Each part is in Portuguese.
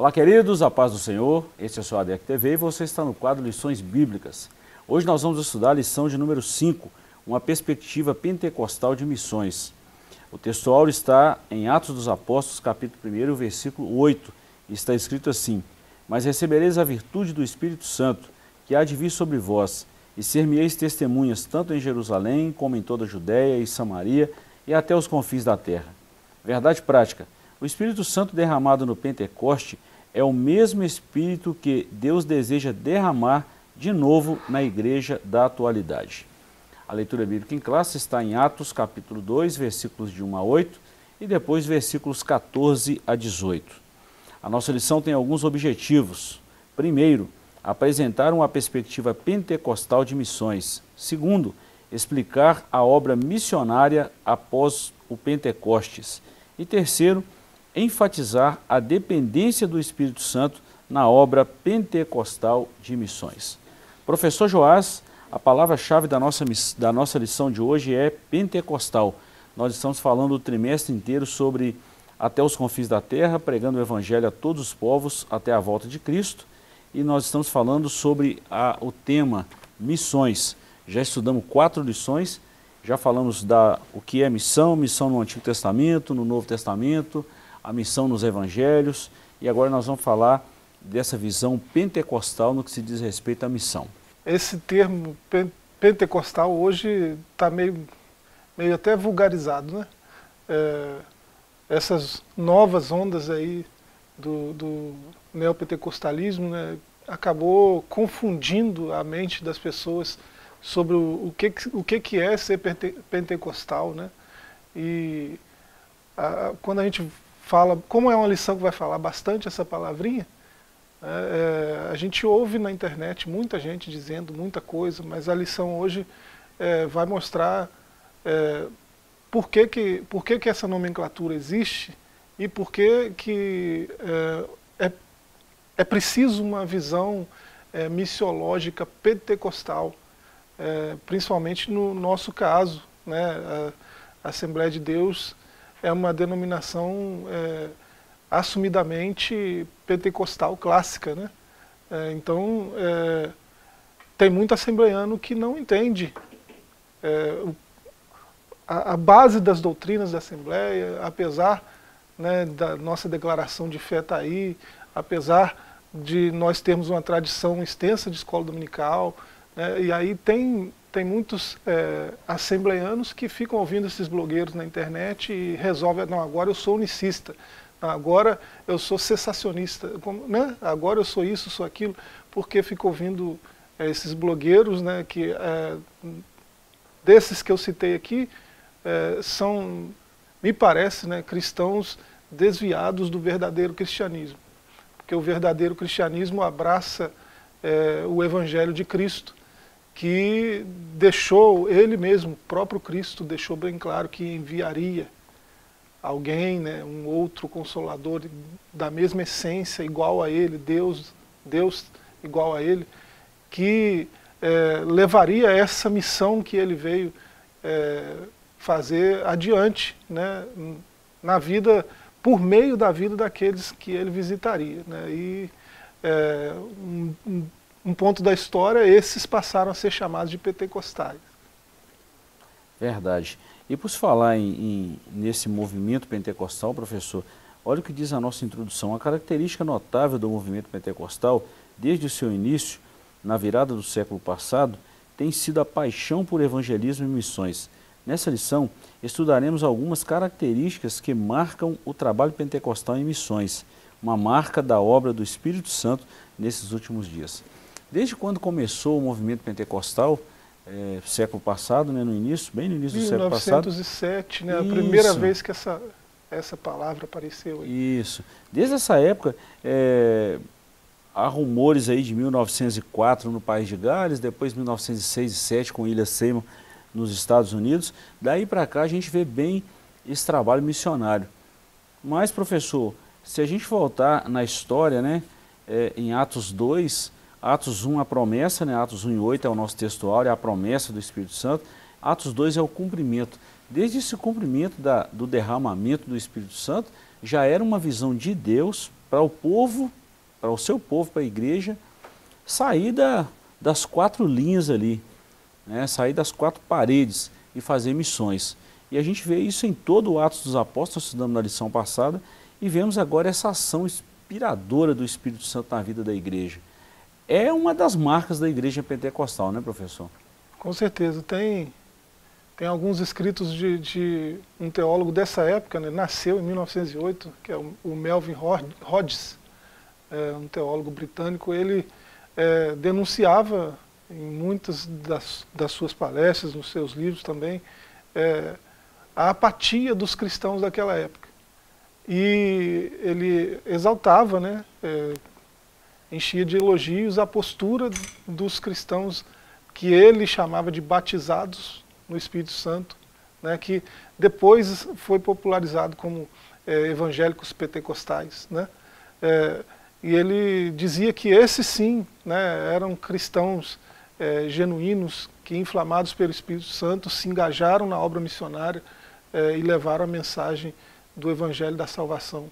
Olá, queridos, a paz do Senhor. Este é o seu ADEC TV e você está no quadro Lições Bíblicas. Hoje nós vamos estudar a lição de número 5, uma perspectiva pentecostal de missões. O textual está em Atos dos Apóstolos, capítulo 1, versículo 8, e está escrito assim: Mas recebereis a virtude do Espírito Santo, que há de vir sobre vós, e ser-me-eis testemunhas tanto em Jerusalém, como em toda a Judéia e Samaria, e até os confins da terra. Verdade prática. O Espírito Santo derramado no Pentecoste é o mesmo Espírito que Deus deseja derramar de novo na igreja da atualidade. A leitura bíblica em classe está em Atos capítulo 2, versículos de 1 a 8 e depois versículos 14 a 18. A nossa lição tem alguns objetivos. Primeiro, apresentar uma perspectiva pentecostal de missões. Segundo, explicar a obra missionária após o Pentecostes. E terceiro, enfatizar a dependência do Espírito Santo na obra pentecostal de missões. Professor Joás, a palavra-chave da nossa, da nossa lição de hoje é pentecostal. Nós estamos falando o trimestre inteiro sobre até os confins da terra, pregando o evangelho a todos os povos até a volta de Cristo. E nós estamos falando sobre a, o tema missões. Já estudamos quatro lições, já falamos da o que é missão, missão no Antigo Testamento, no Novo Testamento, a missão nos evangelhos e agora nós vamos falar dessa visão pentecostal no que se diz respeito à missão. Esse termo pentecostal hoje está meio, meio até vulgarizado, né? É, essas novas ondas aí do, do neopentecostalismo né, acabou confundindo a mente das pessoas sobre o, o, que, o que, que é ser pentecostal, né? E a, quando a gente fala, como é uma lição que vai falar bastante essa palavrinha, é, é, a gente ouve na internet muita gente dizendo muita coisa, mas a lição hoje é, vai mostrar é, por, que, que, por que, que essa nomenclatura existe e por que, que é, é, é preciso uma visão é, missiológica pentecostal, principalmente no nosso caso, né, a Assembleia de Deus é uma denominação é, assumidamente pentecostal clássica. Né? É, então, é, tem muito assembleiano que não entende é, a, a, base das doutrinas da Assembleia, apesar né, da nossa declaração de fé estar tá aí, apesar de nós termos uma tradição extensa de escola dominical, né, e aí tem tem muitos é, assembleianos que ficam ouvindo esses blogueiros na internet e resolvem, não, agora eu sou unicista, agora eu sou cessacionista, né? agora eu sou isso, sou aquilo, porque fico ouvindo é, esses blogueiros, né, que é, desses que eu citei aqui, é, são, me parece, né, cristãos desviados do verdadeiro cristianismo. Porque o verdadeiro cristianismo abraça é, o evangelho de Cristo, que deixou, ele mesmo, o próprio Cristo, deixou bem claro que enviaria alguém, né, um outro consolador da mesma essência, igual a ele, Deus, Deus igual a ele, que é, levaria essa missão que ele veio é, fazer adiante, né, na vida, por meio da vida daqueles que ele visitaria. Né, e é, um, um um ponto da história, esses passaram a ser chamados de pentecostais. Verdade. E por se falar em, em, nesse movimento pentecostal, professor, olha o que diz a nossa introdução. A característica notável do movimento pentecostal, desde o seu início, na virada do século passado, tem sido a paixão por evangelismo e missões. Nessa lição, estudaremos algumas características que marcam o trabalho pentecostal em missões, uma marca da obra do Espírito Santo nesses últimos dias. Desde quando começou o movimento pentecostal, é, século passado, né, no início, bem no início do século passado. 1907, né, a primeira vez que essa, essa palavra apareceu. Aí. Isso. Desde essa época, é, há rumores aí de 1904 no País de Gales, depois 1906 e 7 com Ilha Seymour nos Estados Unidos. Daí para cá a gente vê bem esse trabalho missionário. Mas, professor, se a gente voltar na história, né, é, em Atos 2, Atos 1, a promessa, né? Atos 1 e 8 é o nosso textual, é a promessa do Espírito Santo. Atos 2 é o cumprimento. Desde esse cumprimento da, do derramamento do Espírito Santo, já era uma visão de Deus para o povo, para o seu povo, para a igreja, sair da, das quatro linhas ali, né? sair das quatro paredes e fazer missões. E a gente vê isso em todo o Atos dos Apóstolos, estudamos na lição passada, e vemos agora essa ação inspiradora do Espírito Santo na vida da igreja. É uma das marcas da igreja pentecostal, né, professor? Com certeza. Tem, tem alguns escritos de, de um teólogo dessa época, né, nasceu em 1908, que é o, o Melvin Hodges, é, um teólogo britânico. Ele é, denunciava em muitas das, das, suas palestras, nos seus livros também, é, a apatia dos cristãos daquela época. E ele exaltava, né, é, enchia de elogios a postura dos cristãos que ele chamava de batizados no Espírito Santo, né, que depois foi popularizado como é, evangélicos pentecostais. Né, é, e ele dizia que esses sim né, eram cristãos é, genuínos que, inflamados pelo Espírito Santo, se engajaram na obra missionária é, e levaram a mensagem do Evangelho da Salvação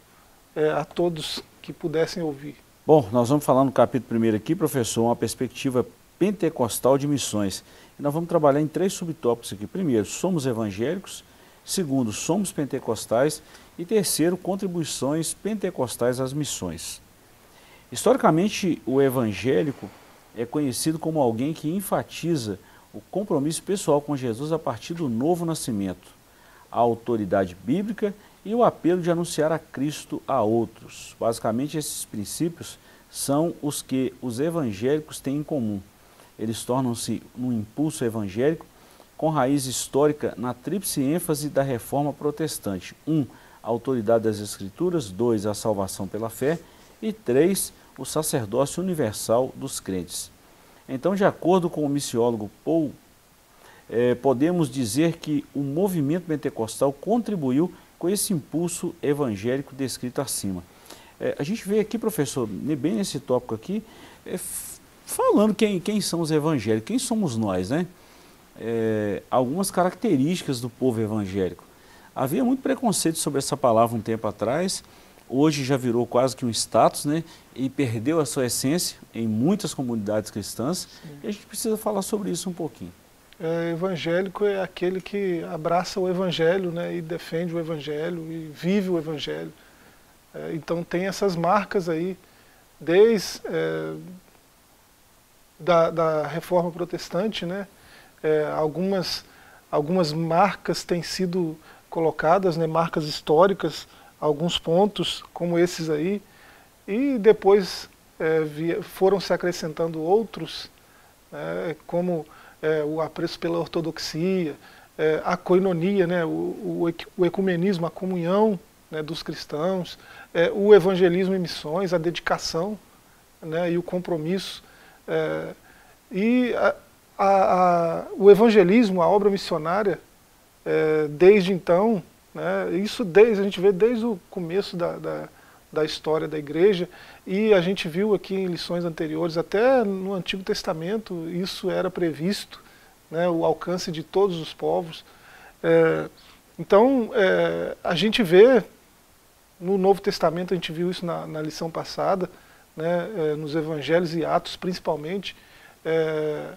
é, a todos que pudessem ouvir. Bom, nós vamos falar no capítulo 1 aqui, professor, uma perspectiva pentecostal de missões. E nós vamos trabalhar em três subtópicos aqui. Primeiro, somos evangélicos. Segundo, somos pentecostais. E terceiro, contribuições pentecostais às missões. Historicamente, o evangélico é conhecido como alguém que enfatiza o compromisso pessoal com Jesus a partir do novo nascimento, a autoridade bíblica e o apelo de anunciar a Cristo a outros. Basicamente, esses princípios são os que os evangélicos têm em comum. Eles tornam-se um impulso evangélico com raiz histórica na tríplice ênfase da reforma protestante. 1. Um, a autoridade das Escrituras. 2. A salvação pela fé. E 3. O sacerdócio universal dos crentes. Então, de acordo com o missiólogo Paul, eh, podemos dizer que o movimento pentecostal contribuiu com esse impulso evangélico descrito acima. É, a gente vê aqui, professor, bem nesse tópico aqui, é, falando quem, quem são os evangélicos, quem somos nós, né? É, algumas características do povo evangélico. Havia muito preconceito sobre essa palavra um tempo atrás, hoje já virou quase que um status, né? E perdeu a sua essência em muitas comunidades cristãs, Sim. e a gente precisa falar sobre isso um pouquinho é, evangélico é aquele que abraça o evangelho né, e defende o evangelho e vive o evangelho. É, então tem essas marcas aí, desde é, da, da reforma protestante, né, é, algumas, algumas marcas têm sido colocadas, né, marcas históricas, alguns pontos como esses aí, e depois é, via, foram se acrescentando outros, né, como é, o apreço pela ortodoxia, é, a coinonia, né, o, o, ecumenismo, a comunhão né, dos cristãos, é, o evangelismo e missões, a dedicação né, e o compromisso. É, e a, a, a, o evangelismo, a obra missionária, é, desde então, né, isso desde, a gente vê desde o começo da, da da história da igreja, e a gente viu aqui em lições anteriores, até no Antigo Testamento, isso era previsto, né, o alcance de todos os povos. É, então, é, a gente vê, no Novo Testamento, a gente viu isso na, na lição passada, né, é, nos Evangelhos e Atos principalmente, é,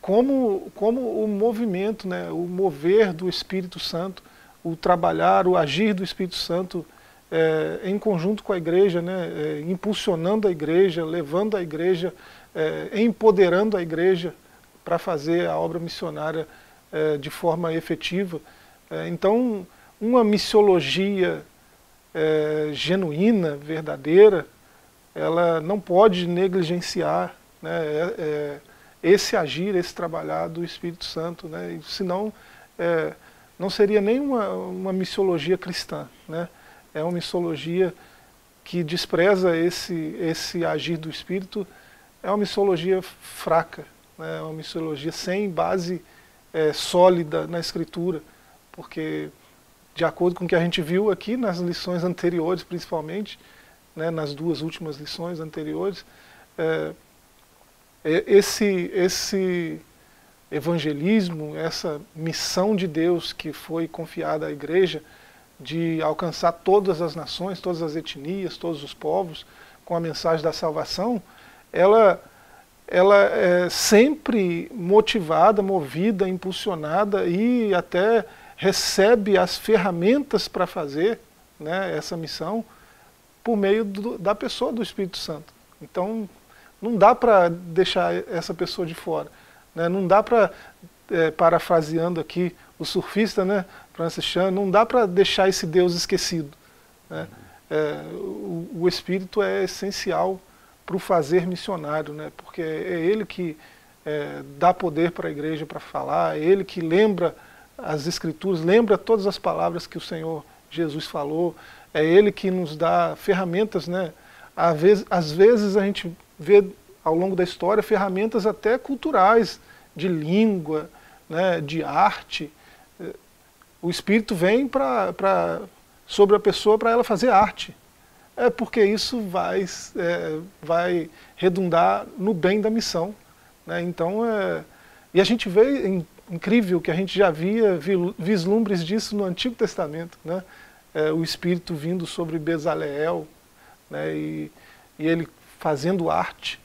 como, como o movimento, né, o mover do Espírito Santo, o trabalhar, o agir do Espírito Santo é, em conjunto com a igreja, né, é, impulsionando a igreja, levando a igreja, é, empoderando a igreja para fazer a obra missionária é, de forma efetiva. É, então, uma missiologia é, genuína, verdadeira, ela não pode negligenciar né, esse agir, esse trabalhar do Espírito Santo, né, senão não seria nem uma, uma missiologia cristã. Né? É uma missologia que despreza esse, esse agir do Espírito, é uma missologia fraca, né? é uma missologia sem base é, sólida na Escritura, porque, de acordo com o que a gente viu aqui nas lições anteriores, principalmente, né, nas duas últimas lições anteriores, é, é esse, esse evangelismo, essa missão de Deus que foi confiada à igreja, de alcançar todas as nações, todas as etnias, todos os povos, com a mensagem da salvação, ela, ela é sempre motivada, movida, impulsionada e até recebe as ferramentas para fazer né, essa missão por meio do, da pessoa do Espírito Santo. Então, não dá para deixar essa pessoa de fora. Né? Não dá para, é, parafraseando aqui o surfista, né, Francis Chan, não dá para deixar esse Deus esquecido. Né? É, o, o, Espírito é essencial para o fazer missionário, né? porque é ele que é, dá poder para a igreja para falar, é ele que lembra as Escrituras, lembra todas as palavras que o Senhor Jesus falou, é ele que nos dá ferramentas, né? Às vezes, às vezes a gente vê ao longo da história ferramentas até culturais, de língua, né, de arte. O Espírito vem pra, sobre a pessoa para ela fazer arte. É porque isso vai, é, vai redundar no bem da missão. Né? Então, é, e a gente vê, é incrível que a gente já via vislumbres disso no Antigo Testamento. Né? É, o Espírito vindo sobre Bezaleel né? e, e ele fazendo arte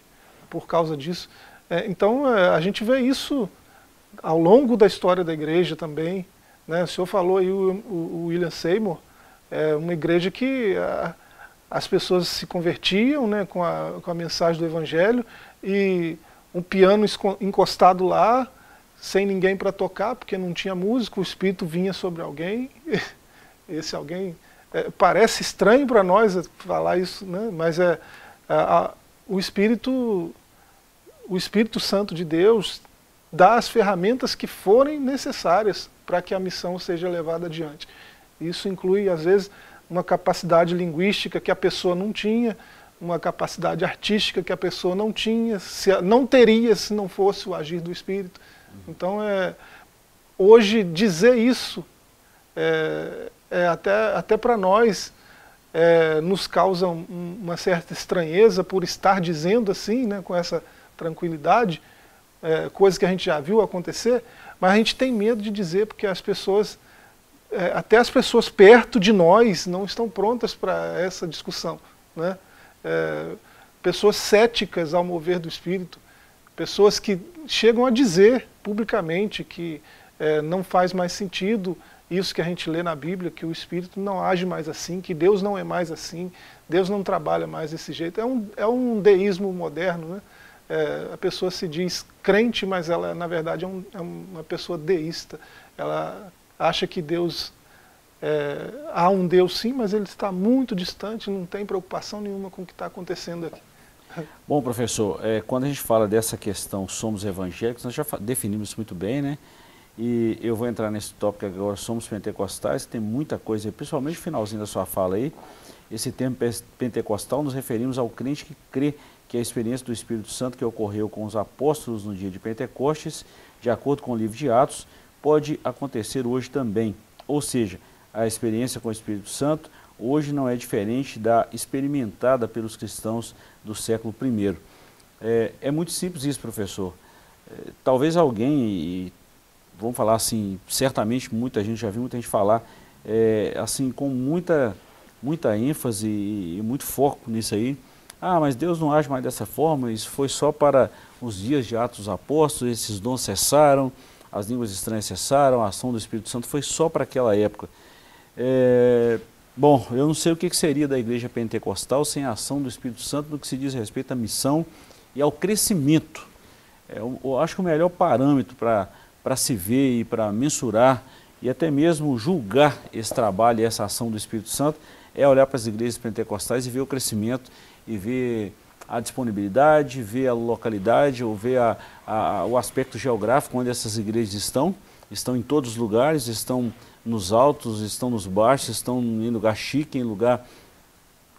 por causa disso. É, então é, a gente vê isso ao longo da história da igreja também. Né? O senhor falou aí o, o William Seymour, é uma igreja que a, as pessoas se convertiam né, com, a, com a mensagem do Evangelho e um piano encostado lá, sem ninguém para tocar, porque não tinha músico, o Espírito vinha sobre alguém. Esse alguém é, parece estranho para nós falar isso, né? mas é, a, o Espírito o Espírito Santo de Deus dá as ferramentas que forem necessárias para que a missão seja levada adiante. Isso inclui, às vezes, uma capacidade linguística que a pessoa não tinha, uma capacidade artística que a pessoa não tinha, se, não teria se não fosse o agir do Espírito. Então, é, hoje, dizer isso, é, é até, até para nós, é, nos causa um, uma certa estranheza por estar dizendo assim, né, com essa tranquilidade, é, coisa que a gente já viu acontecer, mas a gente tem medo de dizer porque as pessoas, é, até as pessoas perto de nós não estão prontas para essa discussão. Né? É, pessoas céticas ao mover do Espírito, pessoas que chegam a dizer publicamente que é, não faz mais sentido isso que a gente lê na Bíblia, que o Espírito não age mais assim, que Deus não é mais assim, Deus não trabalha mais desse jeito. É um, é um deísmo moderno, né? É, a pessoa se diz crente, mas ela na verdade é, um, é uma pessoa deísta. Ela acha que Deus é, há um Deus sim, mas ele está muito distante, não tem preocupação nenhuma com o que está acontecendo aqui. Bom, professor, é, quando a gente fala dessa questão somos evangélicos, nós já definimos isso muito bem, né? E eu vou entrar nesse tópico agora, somos pentecostais, tem muita coisa, principalmente no finalzinho da sua fala aí, esse termo pentecostal nos referimos ao crente que crê que a experiência do Espírito Santo que ocorreu com os apóstolos no dia de Pentecostes, de acordo com o livro de Atos, pode acontecer hoje também. Ou seja, a experiência com o Espírito Santo hoje não é diferente da experimentada pelos cristãos do século I. É, é muito simples isso, professor. É, talvez alguém, e vamos falar assim, certamente muita gente já viu muita gente falar, é, assim, com muita, muita ênfase e, e muito foco nisso aí, ah, mas Deus não age mais dessa forma, isso foi só para os dias de Atos Apóstolos, esses dons cessaram, as línguas estranhas cessaram, a ação do Espírito Santo foi só para aquela época. É, bom, eu não sei o que seria da igreja pentecostal sem a ação do Espírito Santo no que se diz respeito à missão e ao crescimento. É, eu acho que o melhor parâmetro para se ver e para mensurar e até mesmo julgar esse trabalho e essa ação do Espírito Santo é olhar para as igrejas pentecostais e ver o crescimento e ver a disponibilidade, ver a localidade ou ver a, a, o aspecto geográfico onde essas igrejas estão. Estão em todos os lugares, estão nos altos, estão nos baixos, estão em lugar chique, em lugar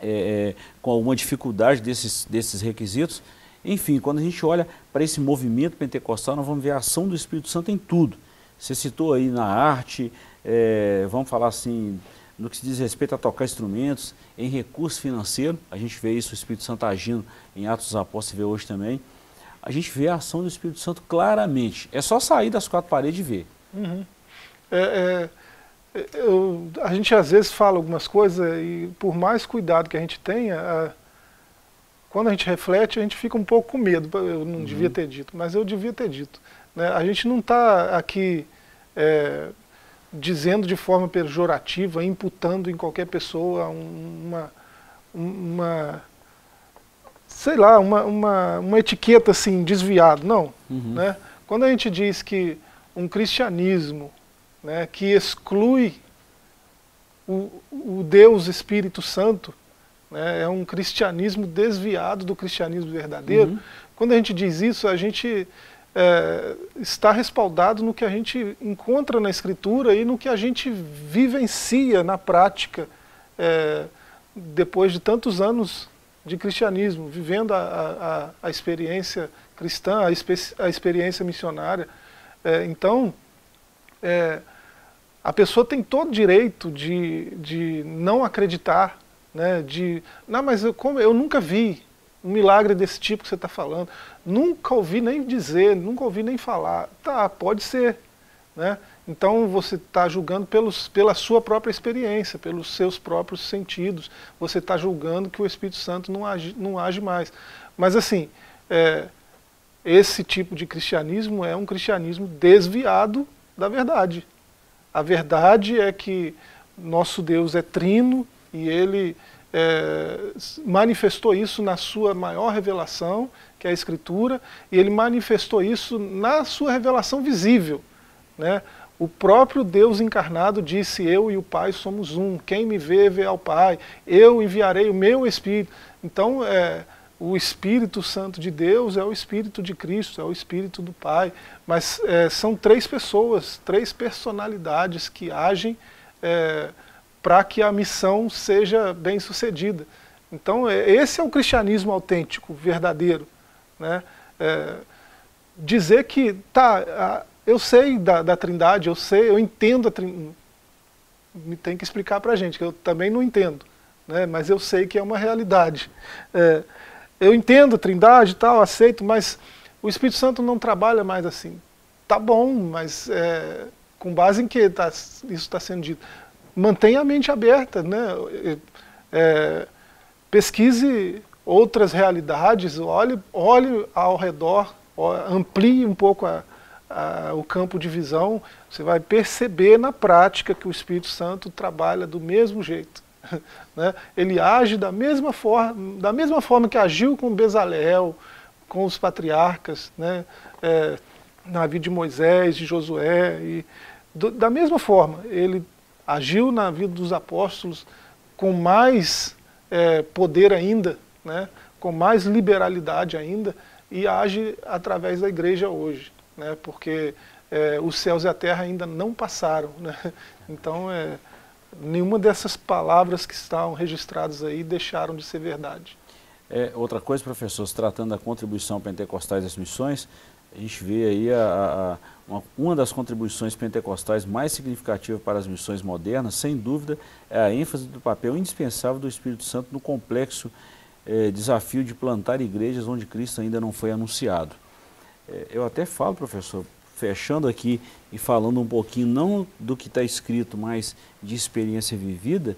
é, é com alguma dificuldade desses, desses requisitos. Enfim, quando a gente olha para esse movimento pentecostal, nós vamos ver a ação do Espírito Santo em tudo. Você citou aí na arte, é, vamos falar assim, no que se diz respeito a tocar instrumentos, em recurso financeiro, a gente vê isso, o Espírito Santo agindo em Atos dos Apóstolos, vê hoje também. A gente vê a ação do Espírito Santo claramente. É só sair das quatro paredes e ver. Uhum. É, eu, a gente às vezes fala algumas coisas e por mais cuidado que a gente tenha, a, quando a gente reflete, a gente fica um pouco com medo. Eu não uhum. devia ter dito, mas eu devia ter dito. Né? A gente não está aqui é, dizendo de forma pejorativa, imputando em qualquer pessoa uma, uma sei lá, uma, uma, uma etiqueta assim, desviada. Não. Uhum. Né? Quando a gente diz que um cristianismo né, que exclui o, o Deus Espírito Santo, né, é um cristianismo desviado do cristianismo verdadeiro. Uhum. Quando a gente diz isso, a gente é, está respaldado no que a gente encontra na Escritura e no que a gente vivencia na prática é, depois de tantos anos de cristianismo, vivendo a, a, a experiência cristã, a, a experiência missionária. É, então, é, a pessoa tem todo o direito de, de não acreditar né, de, não, mas eu, como, eu nunca vi um milagre desse tipo que você está falando, nunca ouvi nem dizer, nunca ouvi nem falar. Tá, pode ser. Né? Então você está julgando pelos, pela sua própria experiência, pelos seus próprios sentidos. Você está julgando que o Espírito Santo não age, não age mais. Mas assim, é, esse tipo de cristianismo é um cristianismo desviado da verdade. A verdade é que nosso Deus é trino, e ele é, manifestou isso na sua maior revelação, que é a Escritura, e ele manifestou isso na sua revelação visível. Né? O próprio Deus encarnado disse: Eu e o Pai somos um. Quem me vê, vê ao Pai. Eu enviarei o meu Espírito. Então, é, o Espírito Santo de Deus é o Espírito de Cristo, é o Espírito do Pai. Mas é, são três pessoas, três personalidades que agem. É, para que a missão seja bem sucedida. Então, é, esse é o cristianismo autêntico, verdadeiro. Né? É, dizer que, tá, eu sei da, da, trindade, eu sei, eu entendo a trindade, tem que explicar para a gente, que eu também não entendo, né? mas eu sei que é uma realidade. É, eu entendo a trindade e tal, aceito, mas o Espírito Santo não trabalha mais assim. Tá bom, mas é, com base em que tá, isso está sendo dito? Mantenha a mente aberta, né? É, pesquise outras realidades, olhe, olhe ao redor, amplie um pouco a, a, o campo de visão, você vai perceber na prática que o Espírito Santo trabalha do mesmo jeito. Né? Ele age da mesma, forma, da mesma forma que agiu com Bezalel, com os patriarcas, né? É, na vida de Moisés, de Josué, e do, da mesma forma, ele agiu na vida dos apóstolos com mais é, poder ainda, né, com mais liberalidade ainda, e age através da igreja hoje, né, porque é, os céus e a terra ainda não passaram. Né, então, é, nenhuma dessas palavras que estão registradas aí deixaram de ser verdade. É, outra coisa, professor, se tratando da contribuição pentecostais das missões, a gente vê aí a, a, uma, uma, das contribuições pentecostais mais significativas para as missões modernas, sem dúvida, é a ênfase do papel indispensável do Espírito Santo no complexo é, desafio de plantar igrejas onde Cristo ainda não foi anunciado. É, eu até falo, professor, fechando aqui e falando um pouquinho, não do que está escrito, mas de experiência vivida,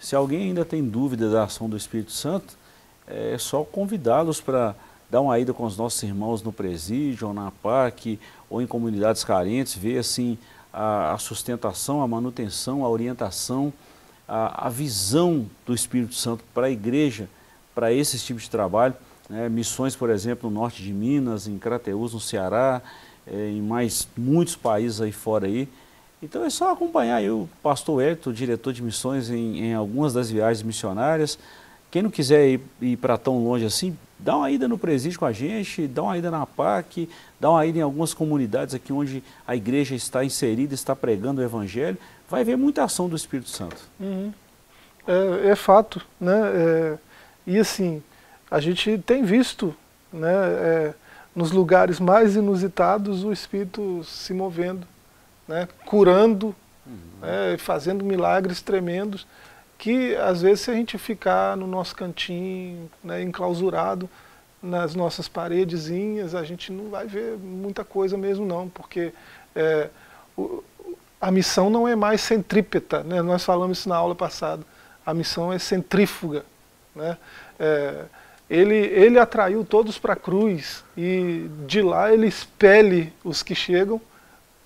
se alguém ainda tem dúvida da ação do Espírito Santo, é só convidá-los para dar uma ida com os nossos irmãos no presídio, ou na PAC, ou em comunidades carentes, ver assim a, a sustentação, a manutenção, a orientação, a, a visão do Espírito Santo para a igreja, para esse tipo de trabalho. Né? Missões, por exemplo, no norte de Minas, em Crateús, no Ceará, é, em mais muitos países aí fora aí. Então é só acompanhar aí o pastor Hélito, diretor de missões em, em algumas das viagens missionárias. Quem não quiser ir, ir para tão longe assim, dá uma ida no presídio com a gente, dá uma ida na PAC, dá uma ida em algumas comunidades aqui onde a igreja está inserida, está pregando o Evangelho, vai ver muita ação do Espírito Santo. Uhum. É, é, fato, né? É, e assim, a gente tem visto, né, é, nos lugares mais inusitados o Espírito se movendo, né, curando, uhum. Né, fazendo milagres tremendos que às vezes se a gente ficar no nosso cantinho, né, enclausurado nas nossas paredezinhas, a gente não vai ver muita coisa mesmo não, porque é, o, a missão não é mais centrípeta, né? nós falamos isso na aula passada, a missão é centrífuga. Né? É, ele, ele atraiu todos para a cruz e de lá ele expele os que chegam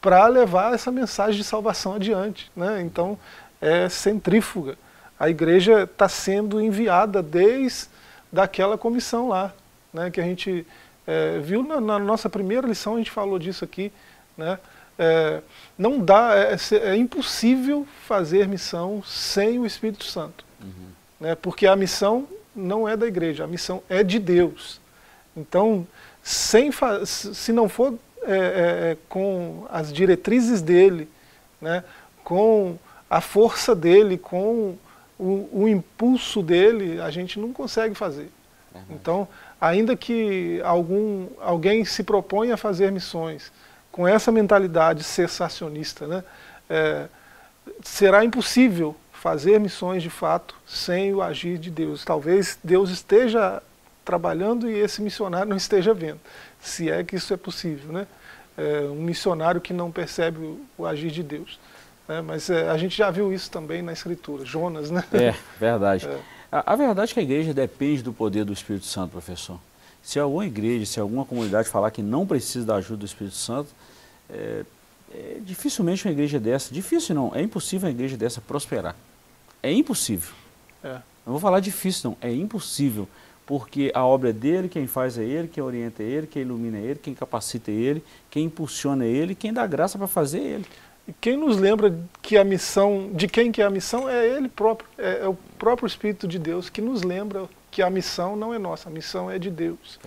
para levar essa mensagem de salvação adiante. Né? Então é centrífuga. A igreja está sendo enviada desde daquela comissão lá, né? que a gente é, viu na, na, nossa primeira lição, a gente falou disso aqui. Né? É, não dá, é, é, é impossível fazer missão sem o Espírito Santo. Uhum. Né? Porque a missão não é da igreja, a missão é de Deus. Então, sem se não for é, é, com as diretrizes dele, né, com a força dele, com o, o impulso dele, a gente não consegue fazer. Uhum. Então, ainda que algum, alguém se proponha a fazer missões com essa mentalidade cessacionista, né, é, será impossível fazer missões de fato sem o agir de Deus. Talvez Deus esteja trabalhando e esse missionário não esteja vendo, se é que isso é possível, né? É, um missionário que não percebe o, o agir de Deus. Né? Mas é, a gente já viu isso também na Escritura, Jonas, né? É, verdade. É. A, a, verdade é que a igreja depende do poder do Espírito Santo, professor. Se alguma igreja, se alguma comunidade falar que não precisa da ajuda do Espírito Santo, é, é, dificilmente uma igreja dessa, difícil não, é impossível uma igreja dessa prosperar. É impossível. É. Não vou falar difícil, não. É impossível. Porque a obra é dele, quem faz é ele, quem orienta é ele, quem ilumina é ele, quem capacita é ele, quem impulsiona é ele, quem dá graça para fazer é ele. E quem nos lembra que a missão, de quem que é a missão, é ele próprio, é, é o próprio Espírito de Deus que nos lembra que a missão não é nossa, a missão é de Deus.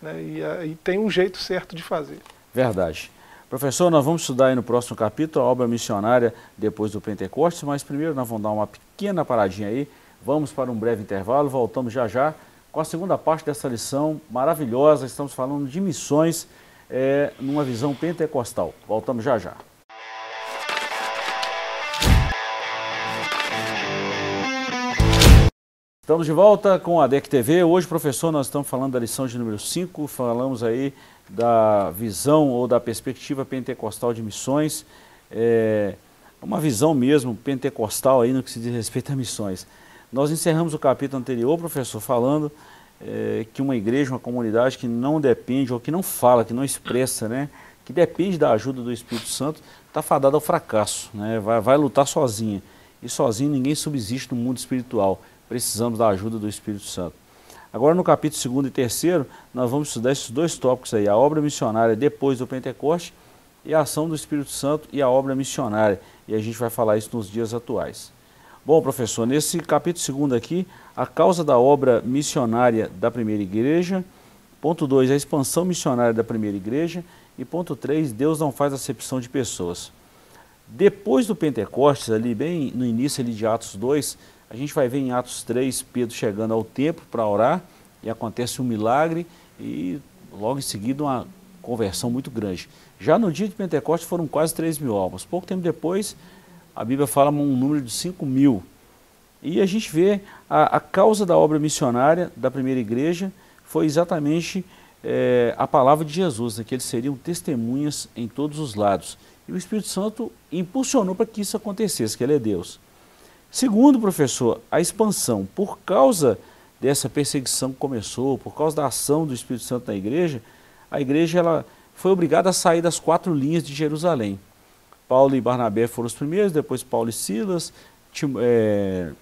Né? E, e tem um jeito certo de fazer. Verdade. Professor, nós vamos estudar aí no próximo capítulo a obra missionária depois do Pentecostes, mas primeiro nós vamos dar uma pequena paradinha aí, vamos para um breve intervalo, voltamos já já com a segunda parte dessa lição maravilhosa, estamos falando de missões é, numa visão pentecostal. Voltamos já já. Estamos de volta com a DEC TV. Hoje, professor, nós estamos falando da lição de número 5, falamos aí da visão ou da perspectiva pentecostal de missões, é uma visão mesmo pentecostal aí no que se diz respeito a missões. Nós encerramos o capítulo anterior, professor, falando é, que uma igreja, uma comunidade que não depende ou que não fala, que não expressa, né, que depende da ajuda do Espírito Santo, está fadada ao fracasso, né, vai, vai lutar sozinha. E sozinho ninguém subsiste no mundo espiritual. Precisamos da ajuda do Espírito Santo. Agora no capítulo 2 e 3, nós vamos estudar esses dois tópicos aí, a obra missionária depois do Pentecoste e a ação do Espírito Santo e a obra missionária. E a gente vai falar isso nos dias atuais. Bom, professor, nesse capítulo 2 aqui, a causa da obra missionária da primeira igreja. Ponto 2, a expansão missionária da primeira igreja. E ponto 3, Deus não faz acepção de pessoas. Depois do Pentecostes, ali bem no início ali de Atos 2, a gente vai ver em Atos 3 Pedro chegando ao templo para orar e acontece um milagre e logo em seguida uma conversão muito grande. Já no dia de Pentecostes foram quase 3 mil almas. Pouco tempo depois, a Bíblia fala um número de 5 mil. E a gente vê a, a causa da obra missionária da primeira igreja foi exatamente é, a palavra de Jesus, né, que eles seriam testemunhas em todos os lados. E o Espírito Santo impulsionou para que isso acontecesse, que ele é Deus. Segundo, professor, a expansão, por causa dessa perseguição que começou, por causa da ação do Espírito Santo na igreja, a igreja ela foi obrigada a sair das quatro linhas de Jerusalém. Paulo e Barnabé foram os primeiros, depois Paulo e Silas, Tim, é,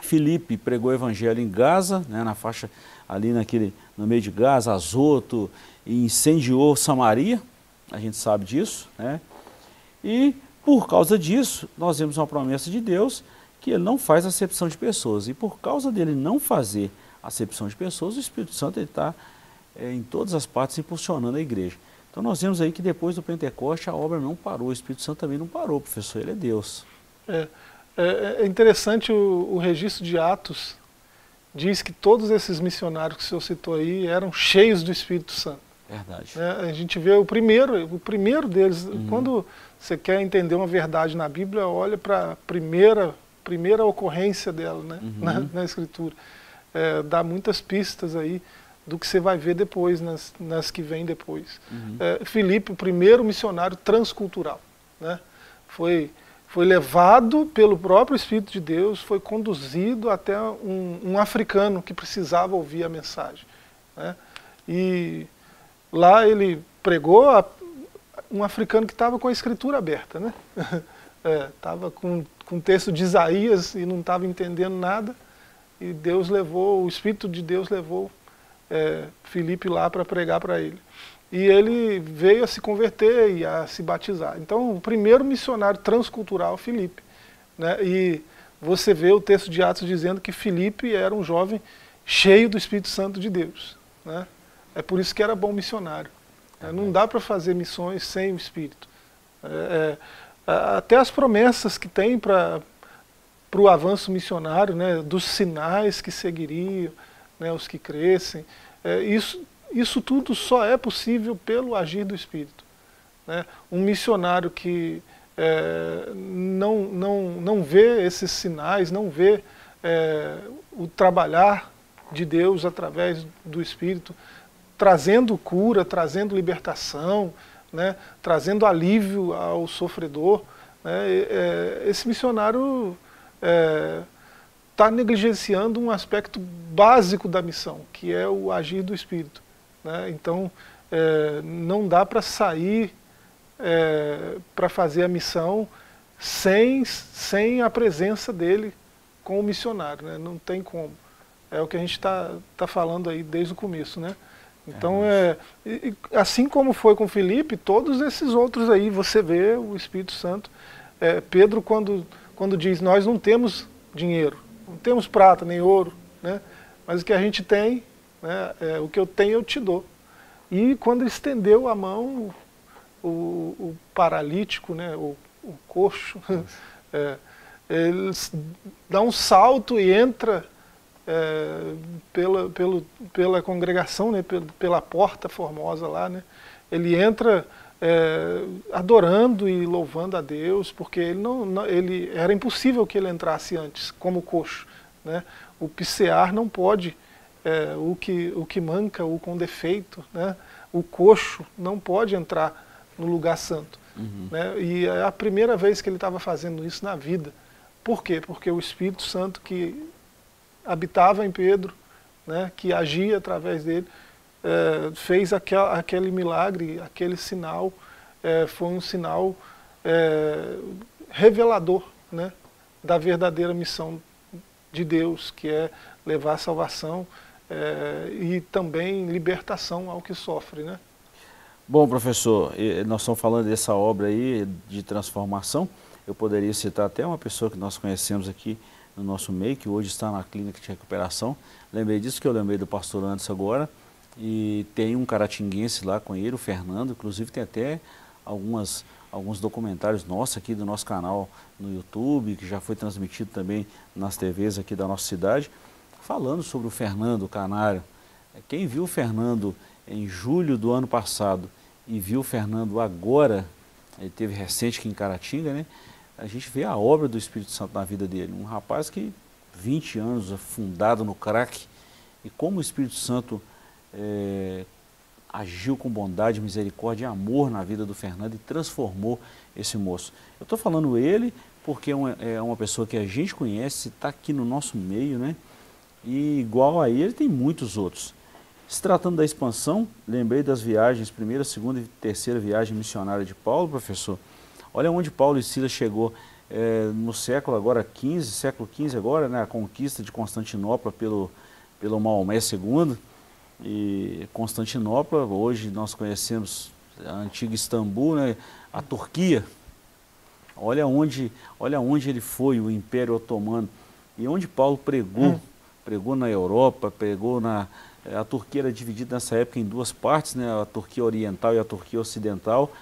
Filipe pregou o evangelho em Gaza, né, na faixa ali naquele, no meio de Gaza, Azoto, e incendiou Samaria, a gente sabe disso, né? E por causa disso, nós vemos uma promessa de Deus que ele não faz acepção de pessoas. E por causa dele não fazer acepção de pessoas, o Espírito Santo está é, em todas as partes impulsionando a igreja. Então nós vemos aí que depois do Pentecoste a obra não parou, o Espírito Santo também não parou, professor, ele é Deus. É, é, é interessante o, o, registro de Atos, diz que todos esses missionários que o senhor citou aí eram cheios do Espírito Santo. Verdade. É, a gente vê o primeiro, o primeiro deles, uhum. quando você quer entender uma verdade na Bíblia, olha para a primeira primeira ocorrência dela né, uhum. na, na, escritura. É, dá muitas pistas aí do que você vai ver depois, nas, nas que vêm depois. Uhum. É, Filipe, o primeiro missionário transcultural. Né? foi, foi levado pelo próprio Espírito de Deus, foi conduzido até um, um africano que precisava ouvir a mensagem. Né? E lá ele pregou a, um africano que estava com a escritura aberta, né? Estava é, com, com o texto de Isaías e não estava entendendo nada. E Deus levou, o Espírito de Deus levou é, Felipe lá para pregar para ele. E ele veio a se converter e a se batizar. Então, o primeiro missionário transcultural, Felipe. Né? E você vê o texto de Atos dizendo que Felipe era um jovem cheio do Espírito Santo de Deus. Né? É por isso que era bom missionário. Né? Não dá para fazer missões sem o Espírito. É, é, até as promessas que tem para o avanço missionário, né, dos sinais que seguiriam, né, os que crescem, é, isso isso tudo só é possível pelo agir do Espírito. Né? Um missionário que é, não, não, não vê esses sinais, não vê é, o trabalhar de Deus através do Espírito, trazendo cura, trazendo libertação, né? trazendo alívio ao sofredor, né? é, esse missionário está é, negligenciando um aspecto básico da missão, que é o agir do Espírito. Né? Então, é, não dá para sair é, para fazer a missão sem, sem a presença dele com o missionário, né? não tem como. É o que a gente está tá falando aí desde o começo. Né? Então, é, é assim como foi com Felipe, todos esses outros aí, você vê o Espírito Santo. É, Pedro, quando, quando diz, nós não temos dinheiro, não temos prata nem ouro, né? mas o que a gente tem né? É, o que eu tenho eu te dou. E quando estendeu a mão, o, o paralítico, né? o, o coxo, é, ele dá um salto e entra é, pela, pelo, pela congregação, né? pela, porta formosa lá. Né? Ele entra é, adorando e louvando a Deus, porque ele não, não, ele, era impossível que ele entrasse antes, como coxo. Né? O piscear não pode é, o, que, o que manca, o com defeito, né? o coxo não pode entrar no lugar santo. Uhum. Né? E é a primeira vez que ele estava fazendo isso na vida. Por quê? Porque o Espírito Santo que habitava em Pedro, né, que agia através dele, é, fez aquel, aquele milagre, aquele sinal, é, foi um sinal é, revelador né, da verdadeira missão de Deus, que é levar salvação é, e também libertação ao que sofre. Né? Bom, professor, nós estamos falando dessa obra aí de transformação. Eu poderia citar até uma pessoa que nós conhecemos aqui no nosso meio, que hoje está na clínica de recuperação. Lembrei disso que eu lembrei do pastor antes agora. E tem um caratinguense lá com ele, o Fernando, inclusive tem até algumas, alguns documentários nossos aqui do nosso canal no YouTube, que já foi transmitido também nas TVs aqui da nossa cidade falando sobre o Fernando Canário. Quem viu o Fernando em julho do ano passado e viu o Fernando agora, ele teve recente aqui em Caratinga, né? A gente vê a obra do Espírito Santo na vida dele. Um rapaz que 20 anos fundado no crack e como o Espírito Santo é, agiu com bondade, misericórdia e amor na vida do Fernando e transformou esse moço. Eu estou falando ele porque é uma, é uma pessoa que a gente conhece, está aqui no nosso meio, né? E igual a ele tem muitos outros. Se tratando da expansão, lembrei das viagens, primeira, segunda e terceira viagem missionária de Paulo, professor. Olha onde Paulo e Silas chegou é, no século agora 15, século 15 agora, né, a conquista de Constantinopla pelo, pelo Maomé II. E Constantinopla, hoje nós conhecemos a antiga Istambul, né, a Turquia. Olha onde, olha onde ele foi, o Império Otomano. E onde Paulo pregou. Hum pregou na Europa, pregou na... A Turquia era dividida nessa época em duas partes, né? a Turquia Oriental e a Turquia Ocidental,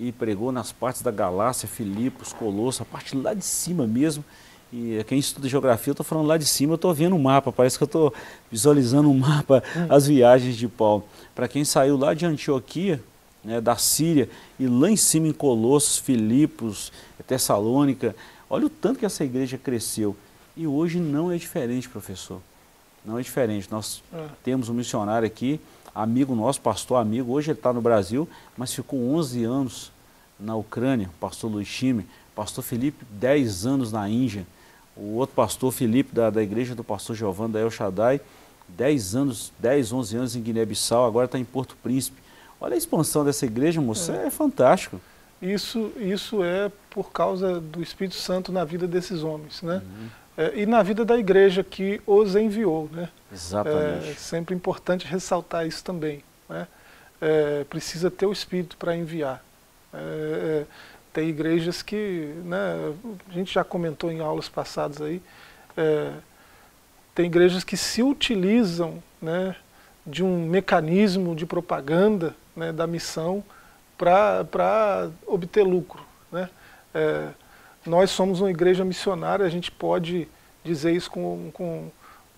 e pregou nas partes da Galácia, Filipos, Colosso, a parte lá de cima mesmo. E quem estuda geografia, eu estou falando lá de cima, eu estou vendo o um mapa, parece que eu estou visualizando um mapa, hum. as viagens de Paulo. Para quem saiu lá de Antioquia, né, da Síria, e lá em cima em Colossos, Filipos, Tessalônica, olha o tanto que essa igreja cresceu. E hoje não é diferente, professor não é diferente. Nós é. temos um missionário aqui, amigo nosso, pastor amigo, hoje ele está no Brasil, mas ficou 11 anos na Ucrânia, pastor Luiz Chime, Pastor Felipe, 10 anos na Índia. O outro pastor Felipe, da, da igreja do pastor Giovanni da El Shaddai, 10 anos, 10, 11 anos em Guiné-Bissau, agora está em Porto Príncipe. Olha a expansão dessa igreja, moça, é, é fantástico. Isso, isso é por causa do Espírito Santo na vida desses homens, né? Uhum. É, e na vida da igreja que os enviou, né? Exatamente. É sempre importante ressaltar isso também, né? É, precisa ter o Espírito para enviar. É, é, tem igrejas que, né, a gente já comentou em aulas passadas aí, é, tem igrejas que se utilizam né, de um mecanismo de propaganda né, da missão para obter lucro. Né? É, nós somos uma igreja missionária, a gente pode dizer isso com, com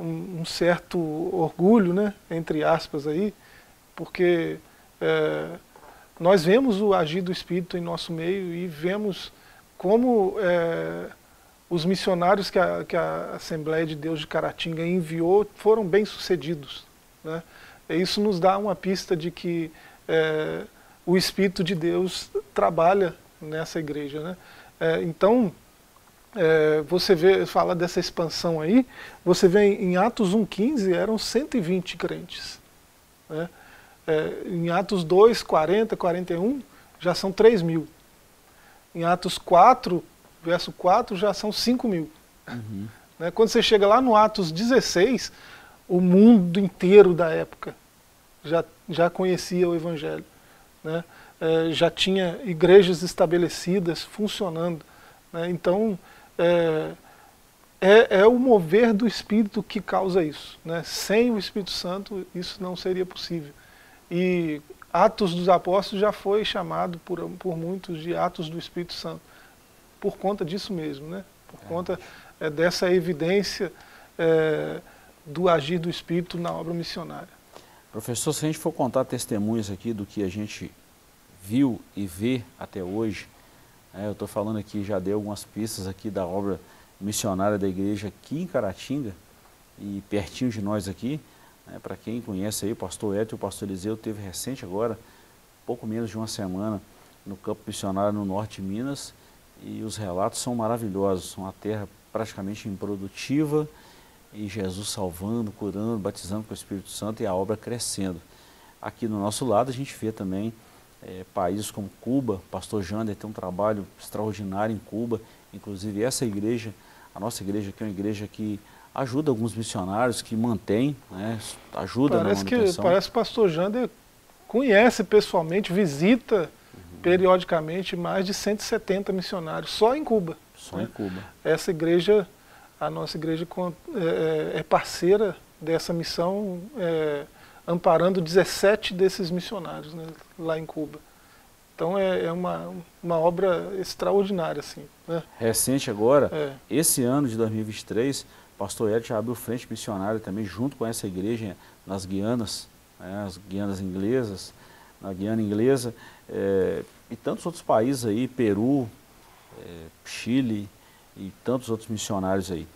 um, um, certo orgulho, né, entre aspas, aí, porque é, nós vemos o agir do Espírito em nosso meio e vemos como é, os missionários que a, que a, Assembleia de Deus de Caratinga enviou foram bem sucedidos. Né? Isso nos dá uma pista de que é, o Espírito de Deus trabalha nessa igreja. Né? É, então, é, você vê, fala dessa expansão aí, você vê em Atos 1,15 eram 120 crentes. Né? É, em Atos 2, 40, 41, já são 3 mil. Em Atos 4, verso 4, já são 5 mil. Uhum. Né? Quando você chega lá no Atos 16, o mundo inteiro da época já, já conhecia o Evangelho. Né? É, já tinha igrejas estabelecidas, funcionando. Né? Então, é, é, é, o mover do Espírito que causa isso. Né? Sem o Espírito Santo, isso não seria possível. E Atos dos Apóstolos já foi chamado por, por muitos de Atos do Espírito Santo, por conta disso mesmo, né? por é. conta é, dessa evidência é, do agir do Espírito na obra missionária. Professor, se a gente for contar testemunhos aqui do que a gente viu e vê até hoje, é, eu estou falando aqui, já dei algumas pistas aqui da obra missionária da igreja aqui em Caratinga e pertinho de nós aqui, é, Para quem conhece aí, o pastor Edson e o pastor Eliseu teve recente agora, pouco menos de uma semana, no campo missionário no norte de Minas, e os relatos são maravilhosos, uma terra praticamente improdutiva, e Jesus salvando, curando, batizando com o Espírito Santo e a obra crescendo. Aqui no nosso lado a gente vê também é, países como Cuba, pastor Jander tem um trabalho extraordinário em Cuba, inclusive essa igreja, a nossa igreja que é uma igreja que ajuda alguns missionários que mantém, né, ajuda parece na manutenção. Que, parece que o pastor Jander conhece pessoalmente, visita uhum. periodicamente mais de 170 missionários, só em Cuba. Só né? em Cuba. Essa igreja, a nossa igreja é, é parceira dessa missão, é, amparando 17 desses missionários né, lá em Cuba. Então é, é, uma, uma obra extraordinária. Assim, né? Recente agora, é. esse ano de 2023, pastor Ed abriu frente missionária também, junto com essa igreja nas Guianas, né, as Guianas inglesas, na Guiana inglesa, é, e tantos outros países aí, Peru, é, Chile e tantos outros missionários aí.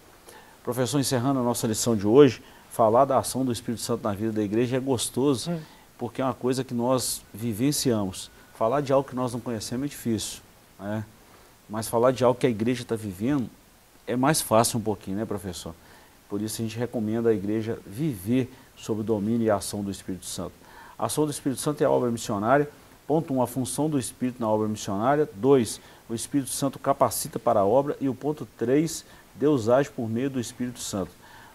Professor, encerrando a nossa lição de hoje, falar da ação do Espírito Santo na vida da igreja é gostoso, hum. porque é uma coisa que nós vivenciamos. Falar de algo que nós não conhecemos é difícil, né? mas falar de algo que a igreja está vivendo é mais fácil um pouquinho, né, professor? Por isso a gente recomenda a igreja viver sob o domínio e a ação do Espírito Santo. A ação do Espírito Santo é a obra missionária. Ponto 1, um, a função do Espírito na obra missionária. 2, o Espírito Santo capacita para a obra. E o ponto 3, Deus age por meio do Espírito Santo.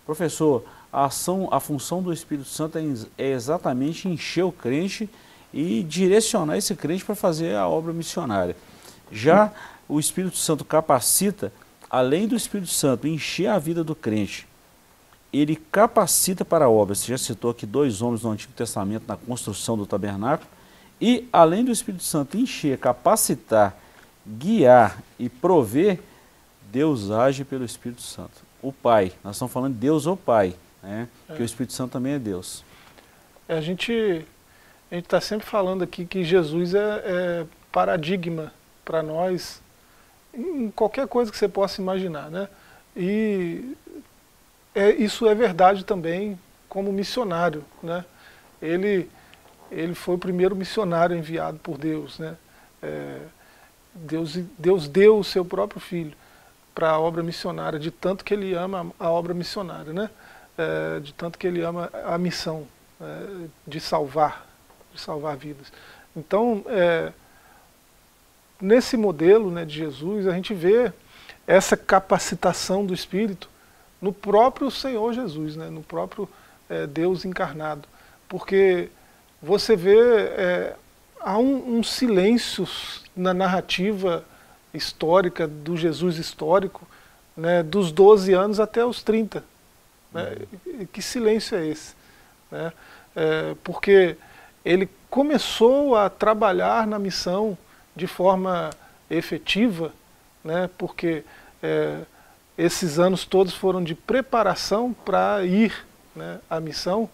Professor, a, ação, a função do Espírito Santo é, é exatamente encher o crente e direcionar esse crente para fazer a obra missionária. Já o Espírito Santo capacita além do Espírito Santo encher a vida do crente, ele capacita para a obra. Você já citou aqui dois homens no Antigo Testamento na construção do tabernáculo. E, além do Espírito Santo encher, capacitar, guiar e prover, Deus age pelo Espírito Santo. O Pai, nós estamos falando de Deus ou Pai, né? É. que o Espírito Santo também é Deus. É, a gente a está sempre falando aqui que Jesus é, é paradigma para nós em qualquer coisa que você possa imaginar. Né? E é, isso é verdade também como missionário. Né? Ele, ele foi o primeiro missionário enviado por Deus. Né? É, Deus, Deus deu o seu próprio filho para a obra missionária, de tanto que ele ama a obra missionária, né? É, de tanto que ele ama a missão é, de salvar, de salvar vidas. Então, é, nesse modelo né, de Jesus, a gente vê essa capacitação do Espírito no próprio Senhor Jesus, né, no próprio é, Deus encarnado. Porque você vê, é, há um, um silêncio na narrativa histórica do Jesus histórico, né, dos 12 anos até os 30. Né? Que silêncio é esse? Né? É, porque ele começou a trabalhar na missão de forma efetiva, né? porque é, esses anos todos foram de preparação para ir né, à missão,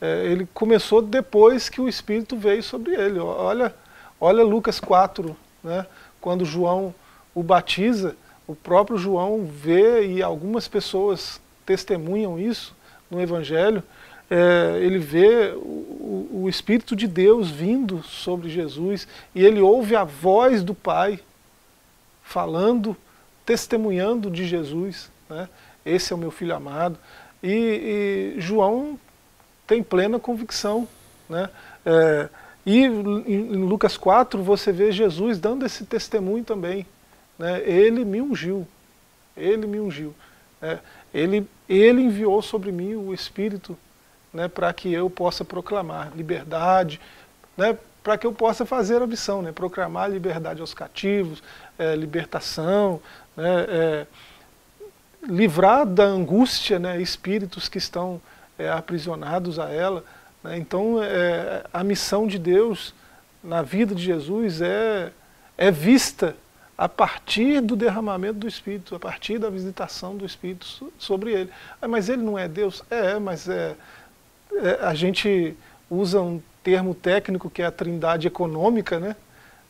é, ele começou depois que o Espírito veio sobre ele. Olha, olha Lucas 4, né, quando João o batiza, o próprio João vê e algumas pessoas testemunham isso no Evangelho, é, ele vê o, o, Espírito de Deus vindo sobre Jesus e ele ouve a voz do Pai falando, testemunhando de Jesus. Né? Esse é o meu filho amado. E, e João tem plena convicção. Né? É, e em Lucas 4 você vê Jesus dando esse testemunho também. Né? Ele me ungiu. Ele me ungiu. Né? Ele, ele enviou sobre mim o Espírito né, para que eu possa proclamar liberdade, né, para que eu possa fazer a missão, né, proclamar liberdade aos cativos, é, libertação, né, é, livrar da angústia né, espíritos que estão é, aprisionados a ela. Né, então, é, a missão de Deus na vida de Jesus é, é vista a partir do derramamento do Espírito, a partir da visitação do Espírito sobre ele. Ah, mas ele não é Deus? É, mas é, é, a gente usa um termo técnico que é a trindade econômica, né?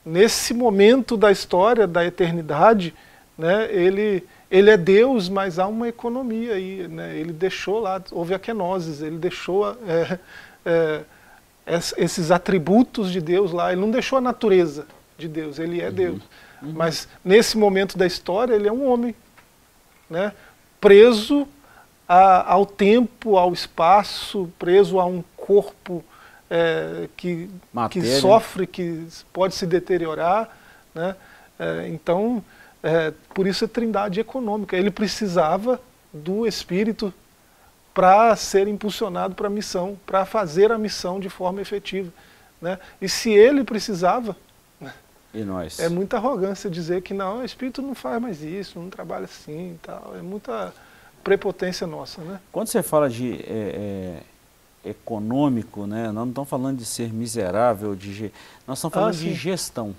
Nesse momento da história, da eternidade, né, ele, ele é Deus, mas há uma economia aí, né? Ele deixou lá, houve a kenosis, ele deixou é, é, esses atributos de Deus lá, ele não deixou a natureza de Deus, ele é uhum. Deus. Uhum. Mas nesse momento da história, ele é um homem, né? preso a, ao tempo, ao espaço, preso a um corpo é, que, que sofre, que pode se deteriorar. Né? É, então, é, por isso a trindade econômica. Ele precisava do Espírito para ser impulsionado para a missão, para fazer a missão de forma efetiva. Né? E se ele precisava, e nós? é muita arrogância dizer que não, o Espírito não faz mais isso, não trabalha assim tal. É muita prepotência nossa. Né? Quando você fala de é, é, econômico, né, nós não estamos falando de ser miserável, de, nós estamos falando ah, de gestão.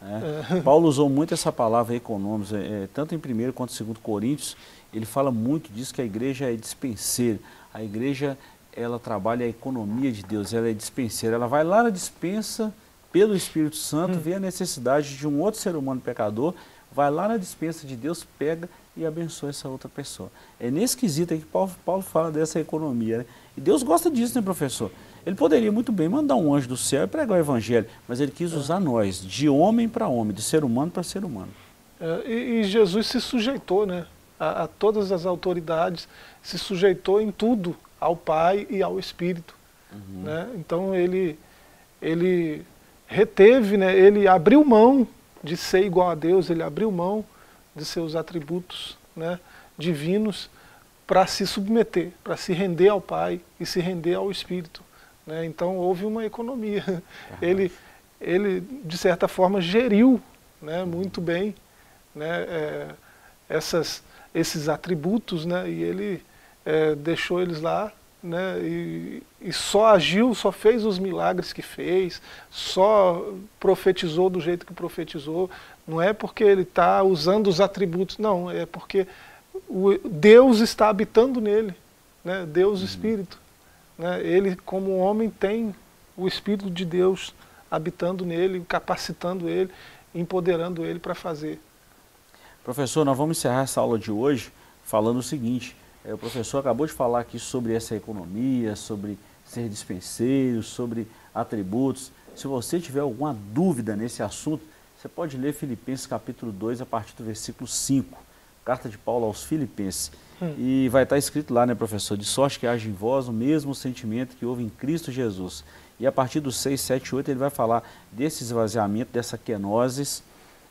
Né? É. Paulo usou muito essa palavra econômica, é, tanto em 1 quanto em 2 Coríntios, ele fala muito disso, que a igreja é dispenseira. A igreja, ela trabalha a economia de Deus, ela é dispenseira. Ela vai lá na dispensa, pelo Espírito Santo, hum. vê a necessidade de um outro ser humano pecador, vai lá na dispensa de Deus, pega e abençoa essa outra pessoa. É nesse quesito aí que Paulo, Paulo fala dessa economia. Né? E Deus gosta disso, né, professor? Ele poderia muito bem mandar um anjo do céu e pregar o evangelho, mas ele quis usar nós, de homem para homem, de ser humano para ser humano. É, e, e, Jesus se sujeitou né, a, a, todas as autoridades, se sujeitou em tudo ao Pai e ao Espírito. Uhum. Né? Então ele, ele reteve, né, ele abriu mão de ser igual a Deus, ele abriu mão de seus atributos né, divinos para se submeter, para se render ao Pai e se render ao Espírito. Né? Então houve uma economia. Ele, ele, de certa forma, geriu né, muito bem né, é, essas, esses atributos né, e ele é, deixou eles lá né, e, e, só agiu, só fez os milagres que fez, só profetizou do jeito que profetizou, não é porque ele está usando os atributos, não, é porque o, Deus está habitando nele, né? Deus uhum. Espírito. Né? Ele, como homem, tem o Espírito de Deus habitando nele, capacitando ele, empoderando ele para fazer. Professor, nós vamos encerrar essa aula de hoje falando o seguinte, o professor acabou de falar aqui sobre essa economia, sobre ser dispenseiro, sobre atributos. Se você tiver alguma dúvida nesse assunto, Você pode ler Filipenses capítulo 2 a partir do versículo 5, carta de Paulo aos Filipenses. Hum. E vai estar escrito lá, né, professor? De sorte que haja em vós o mesmo sentimento que houve em Cristo Jesus. E a partir do 6, 7, 8 ele vai falar desse esvaziamento, dessa quenoses,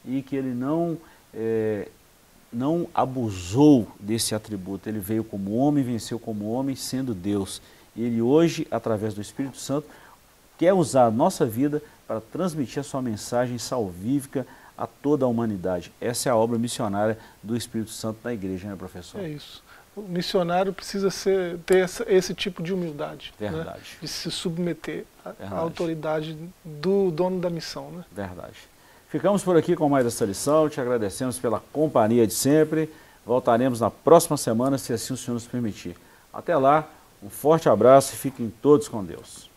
e que ele não, é, não abusou desse atributo. Ele veio como homem, venceu como homem, sendo Deus. E ele hoje, através do Espírito Santo, quer usar a nossa vida para transmitir a sua mensagem salvífica a toda a humanidade. Essa é a obra missionária do Espírito Santo na igreja, né, professor? É isso. O missionário precisa ser, ter essa, esse tipo de humildade. Né? Verdade. Né? De se submeter à, autoridade do dono da missão. Né? Verdade. Ficamos por aqui com mais essa lição, te agradecemos pela companhia de sempre. Voltaremos na próxima semana, se assim o Senhor nos permitir. Até lá, um forte abraço e fiquem todos com Deus.